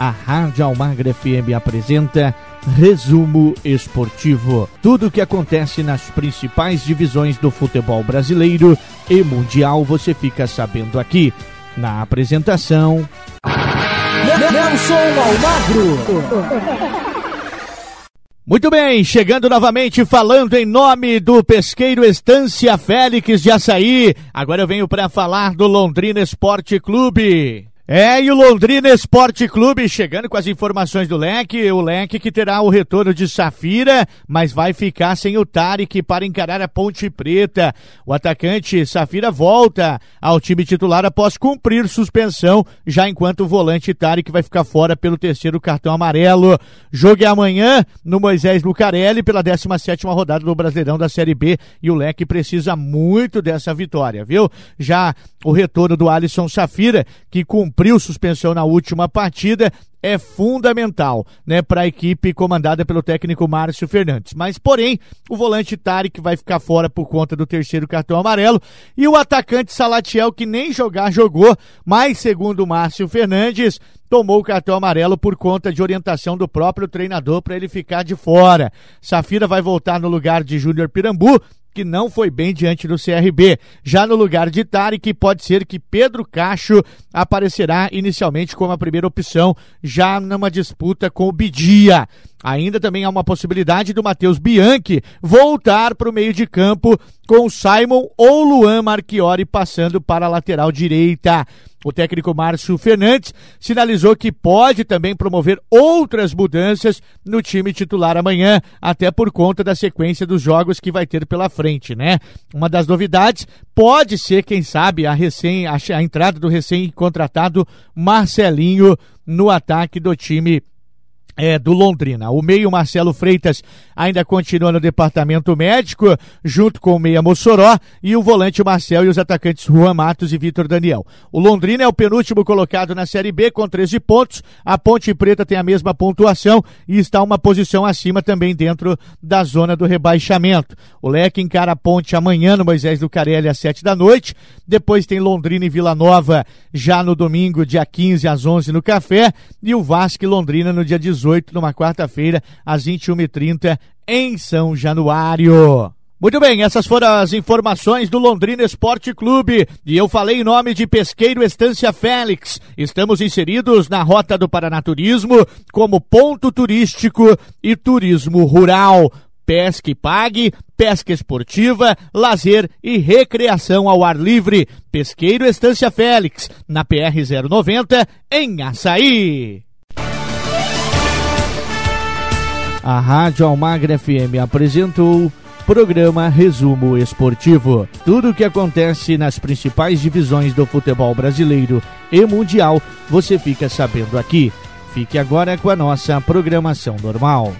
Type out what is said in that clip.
a Rádio Almagra FM apresenta Resumo Esportivo. Tudo o que acontece nas principais divisões do futebol brasileiro e mundial você fica sabendo aqui. Na apresentação. Nelson Almagro. Muito bem, chegando novamente falando em nome do pesqueiro Estância Félix de Açaí. Agora eu venho para falar do Londrina Esporte Clube. É, e o Londrina Esporte Clube chegando com as informações do Leque, o Leque que terá o retorno de Safira, mas vai ficar sem o Tarek para encarar a Ponte Preta. O atacante Safira volta ao time titular após cumprir suspensão, já enquanto o volante Tarek vai ficar fora pelo terceiro cartão amarelo. Jogo é amanhã no Moisés Lucarelli pela 17ª rodada do Brasileirão da Série B e o Leque precisa muito dessa vitória, viu? Já o retorno do Alisson Safira, que cumpriu suspensão na última partida, é fundamental, né, para a equipe comandada pelo técnico Márcio Fernandes. Mas, porém, o volante Tarek vai ficar fora por conta do terceiro cartão amarelo e o atacante Salatiel, que nem jogar jogou, mas segundo Márcio Fernandes, tomou o cartão amarelo por conta de orientação do próprio treinador para ele ficar de fora. Safira vai voltar no lugar de Júnior Pirambu que não foi bem diante do CRB. Já no lugar de Tarek, pode ser que Pedro Cacho aparecerá inicialmente como a primeira opção, já numa disputa com o Bidia. Ainda também há uma possibilidade do Matheus Bianchi voltar para o meio de campo com Simon ou Luan Marchiori passando para a lateral direita. O técnico Márcio Fernandes sinalizou que pode também promover outras mudanças no time titular amanhã, até por conta da sequência dos jogos que vai ter pela frente, né? Uma das novidades pode ser, quem sabe, a recém a, a entrada do recém-contratado Marcelinho no ataque do time é, do Londrina. O meio Marcelo Freitas ainda continua no departamento médico, junto com o meia Mossoró e o volante Marcel e os atacantes Juan Matos e Vitor Daniel. O Londrina é o penúltimo colocado na Série B com 13 pontos. A Ponte Preta tem a mesma pontuação e está uma posição acima também dentro da zona do rebaixamento. O Leque encara a Ponte amanhã no Moisés do Carelli às 7 da noite. Depois tem Londrina e Vila Nova já no domingo, dia 15 às 11 no Café. E o Vasco e Londrina no dia 18 18, numa quarta-feira, às 21h30, em São Januário. Muito bem, essas foram as informações do Londrina Esporte Clube. E eu falei em nome de Pesqueiro Estância Félix. Estamos inseridos na Rota do Paranaturismo como ponto turístico e turismo rural. Pesque Pague, pesca esportiva, lazer e recreação ao ar livre. Pesqueiro Estância Félix, na PR 090, em Açaí. A Rádio Almagra FM apresentou programa Resumo Esportivo. Tudo o que acontece nas principais divisões do futebol brasileiro e mundial, você fica sabendo aqui. Fique agora com a nossa programação normal.